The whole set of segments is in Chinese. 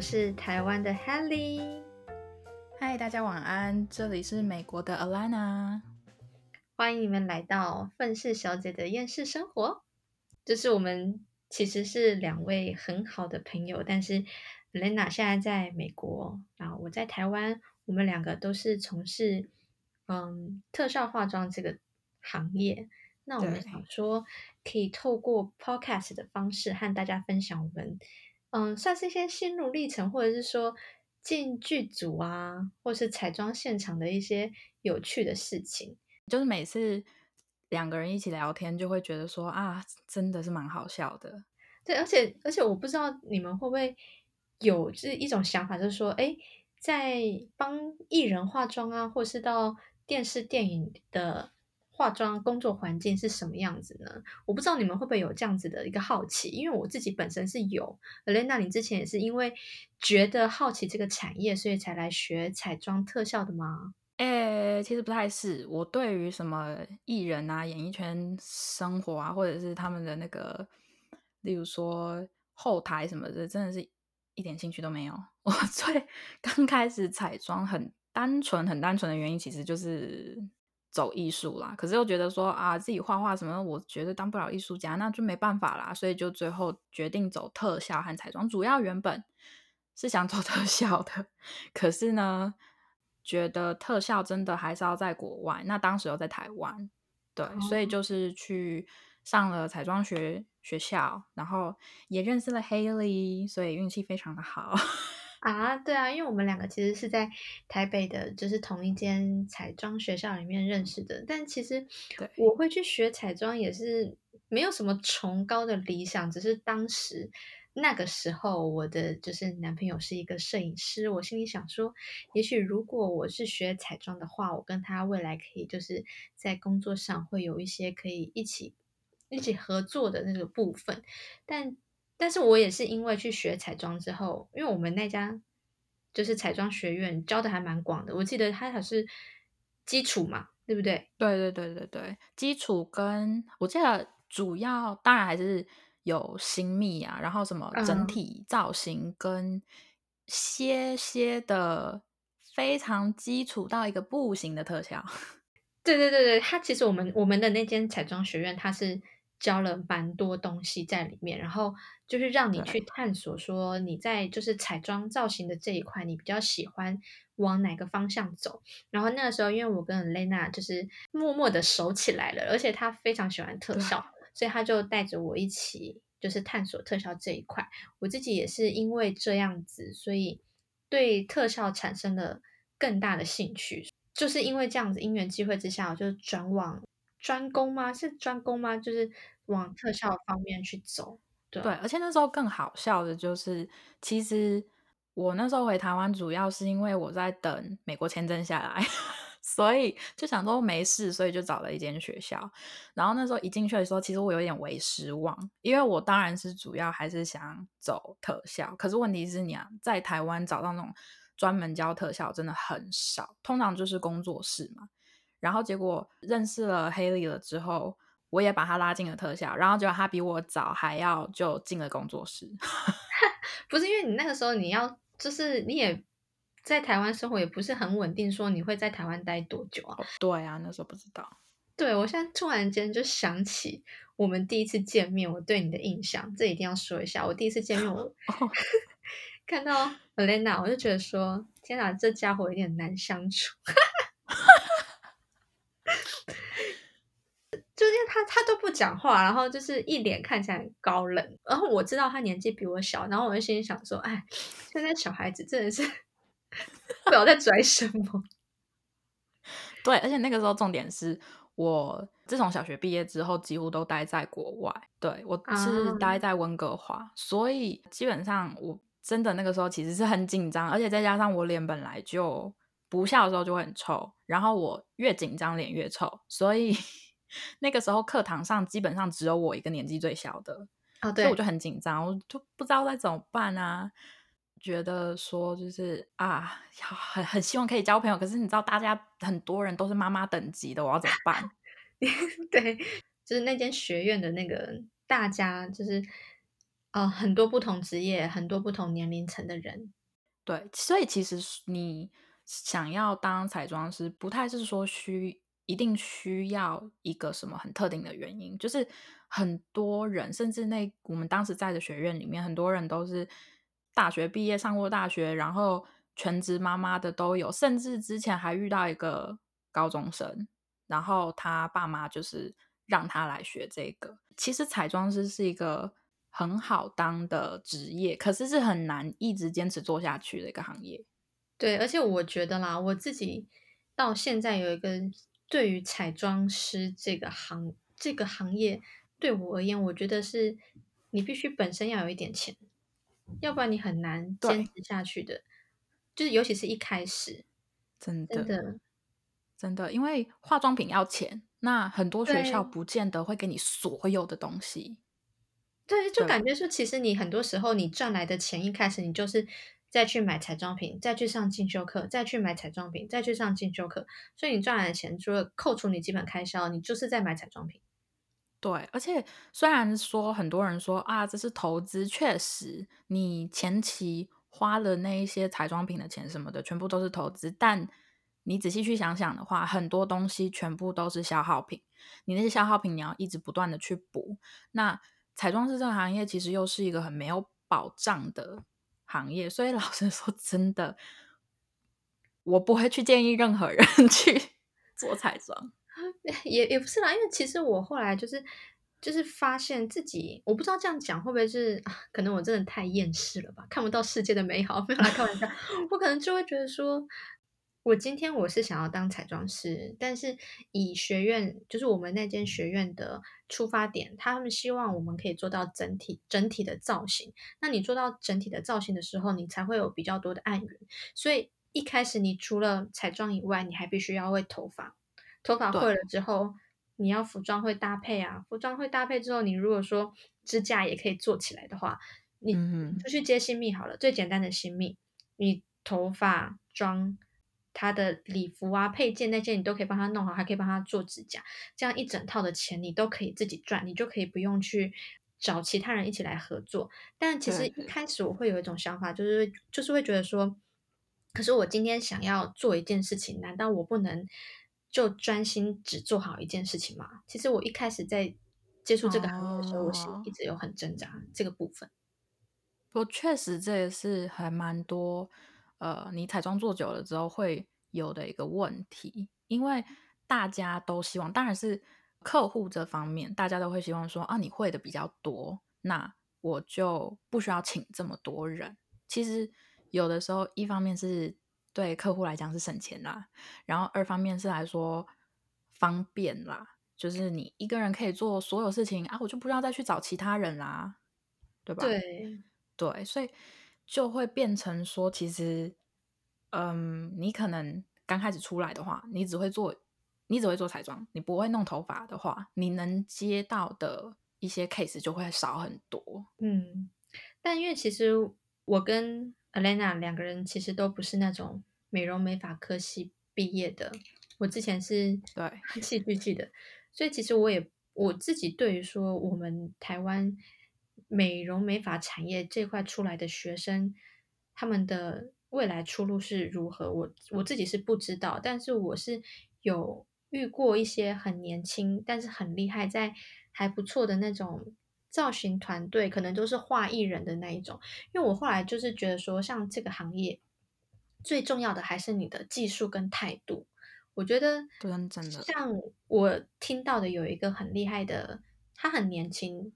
我是台湾的 Helly。嗨，大家晚安，这里是美国的 Alana。欢迎你们来到愤世小姐的厌世生活。就是我们其实是两位很好的朋友，但是 Lena 现在在美国，然后我在台湾，我们两个都是从事嗯特效化妆这个行业。那我们想说，可以透过 Podcast 的方式和大家分享我们嗯算是一些心路历程，或者是说进剧组啊，或是彩妆现场的一些有趣的事情。就是每次两个人一起聊天，就会觉得说啊，真的是蛮好笑的。对，而且而且我不知道你们会不会有这一种想法，就是说，哎，在帮艺人化妆啊，或是到电视电影的化妆工作环境是什么样子呢？我不知道你们会不会有这样子的一个好奇，因为我自己本身是有。Lena，你之前也是因为觉得好奇这个产业，所以才来学彩妆特效的吗？诶，其实不太是。我对于什么艺人啊、演艺圈生活啊，或者是他们的那个，例如说后台什么的，真的是一点兴趣都没有。我最 刚开始彩妆很单纯、很单纯的原因，其实就是走艺术啦。可是又觉得说啊，自己画画什么，我觉得当不了艺术家，那就没办法啦。所以就最后决定走特效和彩妆。主要原本是想走 特效的，可是呢。觉得特效真的还是要在国外，那当时又在台湾，对，所以就是去上了彩妆学学校，然后也认识了 Haley，所以运气非常的好啊。对啊，因为我们两个其实是在台北的，就是同一间彩妆学校里面认识的，但其实我会去学彩妆也是没有什么崇高的理想，只是当时。那个时候，我的就是男朋友是一个摄影师，我心里想说，也许如果我是学彩妆的话，我跟他未来可以就是在工作上会有一些可以一起一起合作的那个部分。但但是我也是因为去学彩妆之后，因为我们那家就是彩妆学院教的还蛮广的，我记得它还是基础嘛，对不对？对对对对对，基础跟我记得主要当然还是。有新密啊，然后什么整体造型跟些些的非常基础到一个不行的特效。对对对对，它其实我们我们的那间彩妆学院，它是教了蛮多东西在里面，然后就是让你去探索，说你在就是彩妆造型的这一块，你比较喜欢往哪个方向走。然后那个时候，因为我跟 Lena 就是默默的熟起来了，而且她非常喜欢特效。所以她就带着我一起，就是探索特效这一块。我自己也是因为这样子，所以对特效产生了更大的兴趣。就是因为这样子因缘机会之下，我就转往专攻吗？是专攻吗？就是往特效方面去走。对，而且那时候更好笑的就是，其实我那时候回台湾，主要是因为我在等美国签证下来。所以就想说没事，所以就找了一间学校。然后那时候一进去的时候，其实我有点为失望，因为我当然是主要还是想走特效。可是问题是，你啊，在台湾找到那种专门教特效真的很少，通常就是工作室嘛。然后结果认识了 Haley 了之后，我也把他拉进了特效，然后结果他比我早还要就进了工作室。不是因为你那个时候你要，就是你也。在台湾生活也不是很稳定，说你会在台湾待多久啊？对啊，那时候不知道。对我现在突然间就想起我们第一次见面，我对你的印象，这一定要说一下。我第一次见面，我 看到 Elena，我就觉得说，天哪，这家伙有点难相处。就是他他都不讲话，然后就是一脸看起来很高冷。然后我知道他年纪比我小，然后我就心里想说，哎，现在小孩子真的是。不知道在拽什么。对，而且那个时候重点是我自从小学毕业之后，几乎都待在国外。对我是待在温哥华，所以基本上我真的那个时候其实是很紧张，而且再加上我脸本来就不笑的时候就会很臭，然后我越紧张脸越臭，所以那个时候课堂上基本上只有我一个年纪最小的，所以我就很紧张，我就不知道该怎么办啊。觉得说就是啊，很很希望可以交朋友，可是你知道大家很多人都是妈妈等级的，我要怎么办？对，就是那间学院的那个大家就是呃，很多不同职业、很多不同年龄层的人。对，所以其实你想要当彩妆师，不太是说需一定需要一个什么很特定的原因，就是很多人，甚至那我们当时在的学院里面，很多人都是大学毕业、上过大学，然后全职妈妈的都有，甚至之前还遇到一个高中生，然后他爸妈就是让他来学这个。其实彩妆师是一个。很好当的职业，可是是很难一直坚持做下去的一个行业。对，而且我觉得啦，我自己到现在有一个对于彩妆师这个行这个行业，对我而言，我觉得是你必须本身要有一点钱，要不然你很难坚持下去的。就是尤其是一开始，真的真的真的，因为化妆品要钱，那很多学校不见得会给你所有的东西。对，就感觉说，其实你很多时候你赚来的钱，一开始你就是再去买彩妆品，再去上进修课，再去买彩妆品，再去上进修课，所以你赚来的钱，除了扣除你基本开销，你就是在买彩妆品。对，而且虽然说很多人说啊，这是投资，确实你前期花了那一些彩妆品的钱什么的，全部都是投资，但你仔细去想想的话，很多东西全部都是消耗品，你那些消耗品你要一直不断的去补，那。彩妆师这个行业其实又是一个很没有保障的行业，所以老实说，真的，我不会去建议任何人 去做彩妆。也也不是啦，因为其实我后来就是就是发现自己，我不知道这样讲会不会是，可能我真的太厌世了吧，看不到世界的美好。没有来开玩笑，我可能就会觉得说。我今天我是想要当彩妆师，但是以学院就是我们那间学院的出发点，他们希望我们可以做到整体整体的造型。那你做到整体的造型的时候，你才会有比较多的案源。所以一开始你除了彩妆以外，你还必须要会头发。头发会了之后，你要服装会搭配啊，服装会搭配之后，你如果说支架也可以做起来的话，你就去接新密好了，最简单的新密，你头发妆。他的礼服啊、配件那些，你都可以帮他弄好，还可以帮他做指甲，这样一整套的钱你都可以自己赚，你就可以不用去找其他人一起来合作。但其实一开始我会有一种想法，就是就是会觉得说，可是我今天想要做一件事情，难道我不能就专心只做好一件事情吗？其实我一开始在接触这个行业的时候，我是一直有很挣扎这个部分。我确实这也是还蛮多。呃，你彩妆做久了之后会有的一个问题，因为大家都希望，当然是客户这方面，大家都会希望说啊，你会的比较多，那我就不需要请这么多人。其实有的时候，一方面是对客户来讲是省钱啦，然后二方面是来说方便啦，就是你一个人可以做所有事情啊，我就不要再去找其他人啦，对吧？对对，所以。就会变成说，其实，嗯，你可能刚开始出来的话，你只会做，你只会做彩妆，你不会弄头发的话，你能接到的一些 case 就会少很多。嗯，但因为其实我跟 Alena 两个人其实都不是那种美容美发科系毕业的，我之前是对 戏剧系的，所以其实我也我自己对于说我们台湾。美容美发产业这块出来的学生，他们的未来出路是如何？我我自己是不知道，但是我是有遇过一些很年轻，但是很厉害，在还不错的那种造型团队，可能都是画艺人的那一种。因为我后来就是觉得说，像这个行业最重要的还是你的技术跟态度。我觉得，真的，像我听到的有一个很厉害的，他很年轻。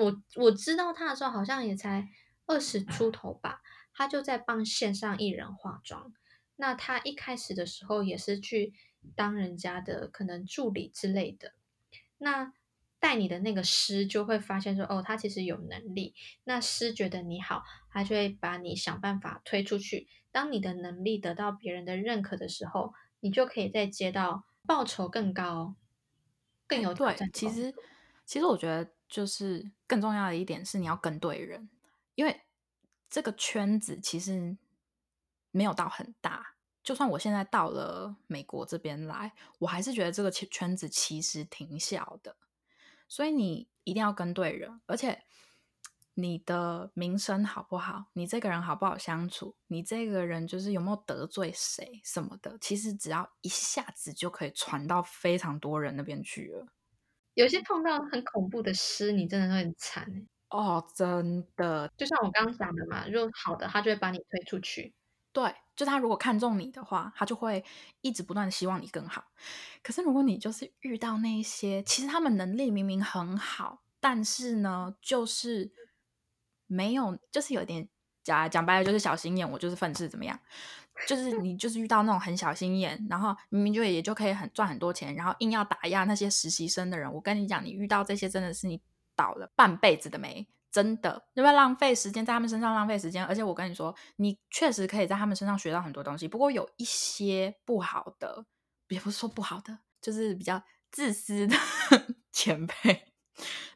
我我知道他的时候，好像也才二十出头吧。他就在帮线上艺人化妆。那他一开始的时候也是去当人家的可能助理之类的。那带你的那个师就会发现说，哦，他其实有能力。那师觉得你好，他就会把你想办法推出去。当你的能力得到别人的认可的时候，你就可以再接到报酬更高、更有挑战。其实，其实我觉得。就是更重要的一点是，你要跟对人，因为这个圈子其实没有到很大。就算我现在到了美国这边来，我还是觉得这个圈圈子其实挺小的。所以你一定要跟对人，而且你的名声好不好，你这个人好不好相处，你这个人就是有没有得罪谁什么的，其实只要一下子就可以传到非常多人那边去了。有些碰到很恐怖的诗，你真的会很惨欸哦，真的，就像我刚刚讲的嘛，如果好的，他就会把你推出去。对，就他如果看中你的话，他就会一直不断的希望你更好。可是如果你就是遇到那一些，其实他们能力明明很好，但是呢，就是没有，就是有点讲讲白了就是小心眼，我就是愤世怎么样？就是你就是遇到那种很小心眼，然后明明就也就可以很赚很多钱，然后硬要打压那些实习生的人。我跟你讲，你遇到这些真的是你倒了半辈子的霉。真的，因为浪费时间在他们身上浪费时间，而且我跟你说，你确实可以在他们身上学到很多东西。不过有一些不好的，也不是说不好的，就是比较自私的 前辈，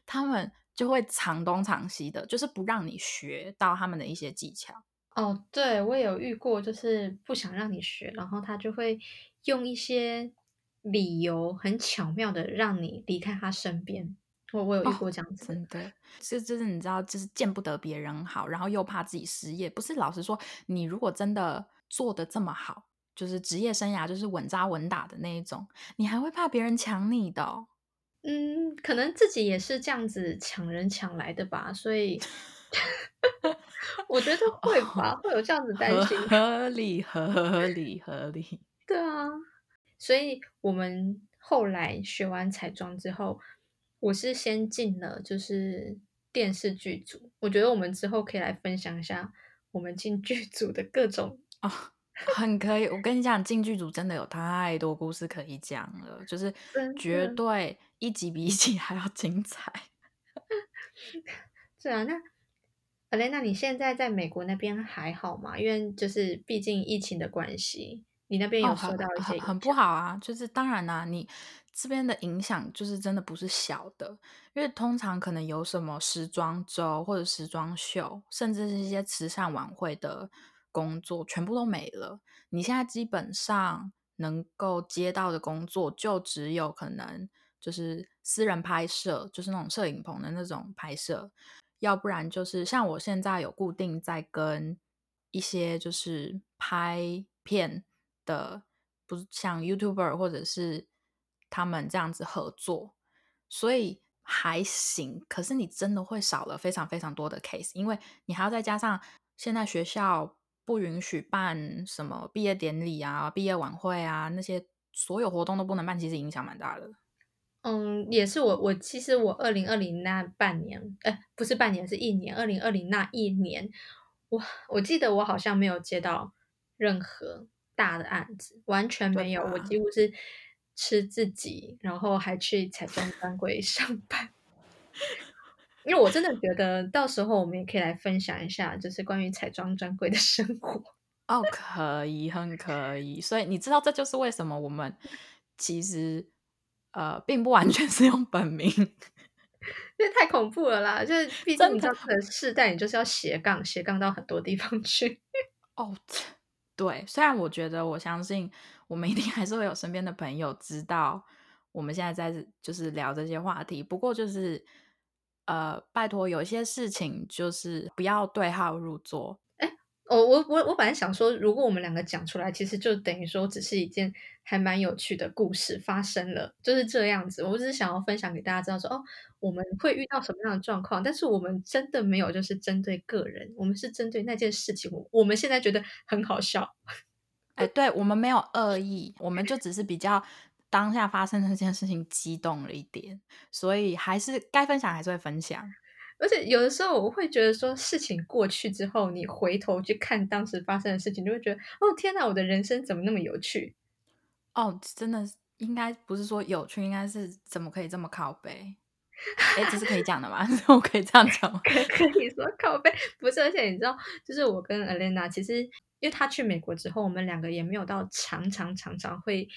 他们就会藏东藏西的，就是不让你学到他们的一些技巧。哦，对我也有遇过，就是不想让你学，然后他就会用一些理由很巧妙的让你离开他身边。我我有遇过这样子，真的，这就是你知道，就是见不得别人好，然后又怕自己失业。不是老实说，你如果真的做的这么好，就是职业生涯就是稳扎稳打的那一种，你还会怕别人抢你的？嗯，可能自己也是这样子抢人抢来的吧，所以 我觉得 会吧，会有这样子担心，合理合理合理。对啊，所以我们后来学完彩妆之后。我是先进了，就是电视剧组。我觉得我们之后可以来分享一下我们进剧组的各种哦，很可以。我跟你讲，进剧组真的有太多故事可以讲了，就是绝对一集比一集 还要精彩。是啊，那阿雷，那你现在在美国那边还好吗？因为就是毕竟疫情的关系，你那边有受到一些很不好啊。就是当然啦，你。这边的影响就是真的不是小的，因为通常可能有什么时装周或者时装秀，甚至是一些慈善晚会的工作，全部都没了。你现在基本上能够接到的工作，就只有可能就是私人拍摄，就是那种摄影棚的那种拍摄，要不然就是像我现在有固定在跟一些就是拍片的，不是像 YouTuber 或者是。他们这样子合作，所以还行。可是你真的会少了非常非常多的 case，因为你还要再加上现在学校不允许办什么毕业典礼啊、毕业晚会啊，那些所有活动都不能办，其实影响蛮大的。嗯，也是我我其实我二零二零那半年，哎，不是半年，是一年。二零二零那一年，我我记得我好像没有接到任何大的案子，完全没有。我几乎是。吃自己，然后还去彩妆专柜 上班，因为我真的觉得到时候我们也可以来分享一下，就是关于彩妆专柜的生活。哦，可以，很可以。所以你知道，这就是为什么我们其实呃，并不完全是用本名，因为太恐怖了啦。就是毕竟你知道，这个世代你就是要斜杠，斜杠到很多地方去。哦，对。虽然我觉得，我相信。我们一定还是会有身边的朋友知道我们现在在就是聊这些话题。不过就是呃，拜托，有些事情就是不要对号入座。哦，我我我我本来想说，如果我们两个讲出来，其实就等于说只是一件还蛮有趣的故事发生了，就是这样子。我只是想要分享给大家知道，说哦，我们会遇到什么样的状况，但是我们真的没有就是针对个人，我们是针对那件事情。我我们现在觉得很好笑。哎，对我们没有恶意，我们就只是比较当下发生的这件事情激动了一点，所以还是该分享还是会分享。而且有的时候我会觉得说，事情过去之后，你回头去看当时发生的事情，就会觉得哦天哪，我的人生怎么那么有趣？哦，真的应该不是说有趣，应该是怎么可以这么靠背？哎，这是可以讲的吗？我可以这样讲吗？可以说靠背不是，而且你知道，就是我跟 Alena 其实。因为他去美国之后，我们两个也没有到常常常常会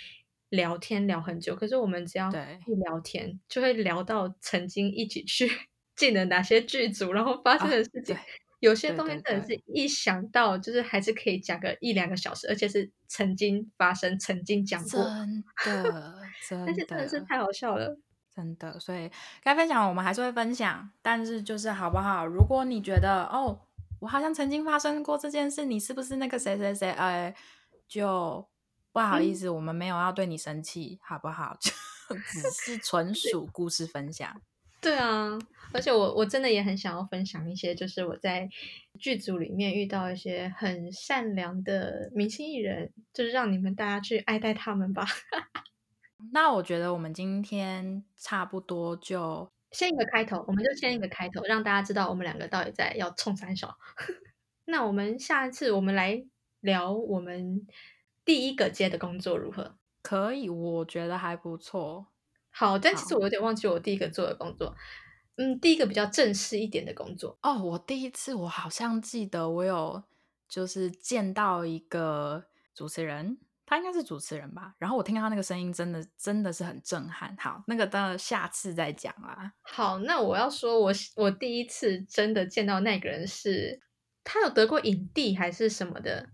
聊天聊很久。可是我们只要一聊天，就会聊到曾经一起去进了哪些剧组，然后发生的事情。有些东西真的是一想到，就是还是可以讲个一两个小时，而且是曾经发生、曾经讲过。真的，但是真的是太好笑了。真的，所以该分享我们还是会分享，但是就是好不好？如果你觉得哦，我好像曾经发生过这件事，你是不是那个谁谁谁？哎，就不好意思，我们没有要对你生气，好不好？就 只是纯属故事分享。对啊，而且我我真的也很想要分享一些，就是我在剧组里面遇到一些很善良的明星艺人，就是让你们大家去爱戴他们吧。那我觉得我们今天差不多就先一个开头，我们就先一个开头，让大家知道我们两个到底在要冲三小。那我们下一次我们来聊我们第一个接的工作如何？可以，我觉得还不错。好，但其实我有点忘记我第一个做的工作。嗯，第一个比较正式一点的工作哦。我第一次我好像记得我有就是见到一个主持人。他应该是主持人吧，然后我听到他那个声音，真的真的是很震撼。好，那个等下次再讲啦。好，那我要说，我我第一次真的见到那个人是，他有得过影帝还是什么的，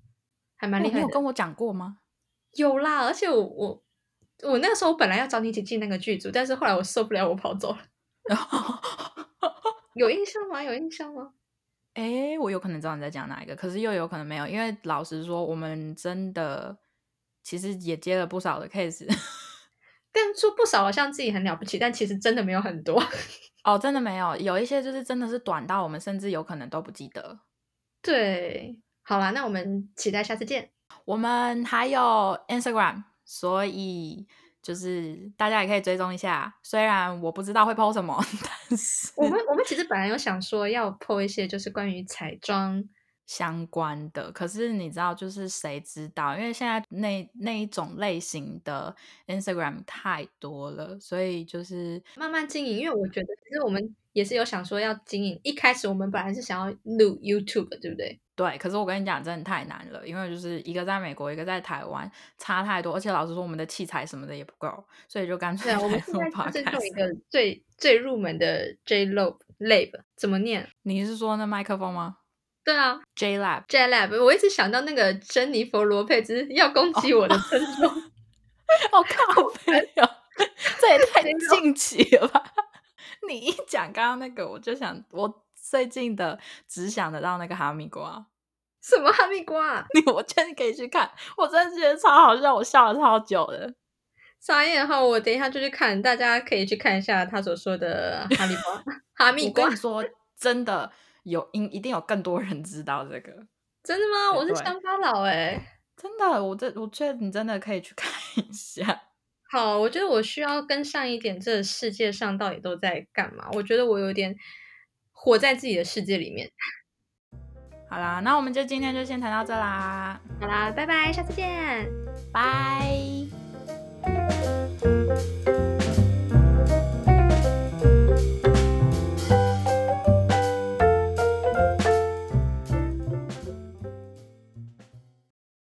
还蛮厉害。你有跟我讲过吗？有啦，而且我我我那个时候我本来要找你一起进那个剧组，但是后来我受不了，我跑走了。有印象吗？有印象吗？哎，我有可能知道你在讲哪一个，可是又有可能没有，因为老实说，我们真的。其实也接了不少的 case，但说不少好像自己很了不起，但其实真的没有很多 哦，真的没有，有一些就是真的是短到我们甚至有可能都不记得。对，好啦，那我们期待下次见。我们还有 Instagram，所以就是大家也可以追踪一下。虽然我不知道会 po 什么，但是我们我们其实本来有想说要 po 一些就是关于彩妆。相关的，可是你知道，就是谁知道？因为现在那那一种类型的 Instagram 太多了，所以就是慢慢经营。因为我觉得，其实我们也是有想说要经营。一开始我们本来是想要录 YouTube，对不对？对。可是我跟你讲，真的太难了，因为就是一个在美国，一个在台湾，差太多。而且老实说，我们的器材什么的也不够，所以就干脆我们现在是用一个最最入门的 J Lab Lab，怎么念？你是说那麦克风吗？对啊，J Lab，J Lab，我一直想到那个珍妮佛罗佩兹要攻击我的尊重，我靠，没有，这也太近期了吧？你一讲刚刚那个，我就想，我最近的只想得到那个哈密瓜，什么哈密瓜？你我建议可以去看，我真的觉得超好笑，我笑了超久的。傻眼哈，我等一下就去看，大家可以去看一下他所说的哈密瓜，哈密瓜。我跟你说，真的。有，应一定有更多人知道这个，真的吗？我是乡巴佬哎，真的，我这我觉得你真的可以去看一下。好，我觉得我需要跟上一点，这世界上到底都在干嘛？我觉得我有点活在自己的世界里面。好啦，那我们就今天就先谈到这啦。好啦，拜拜，下次见，拜。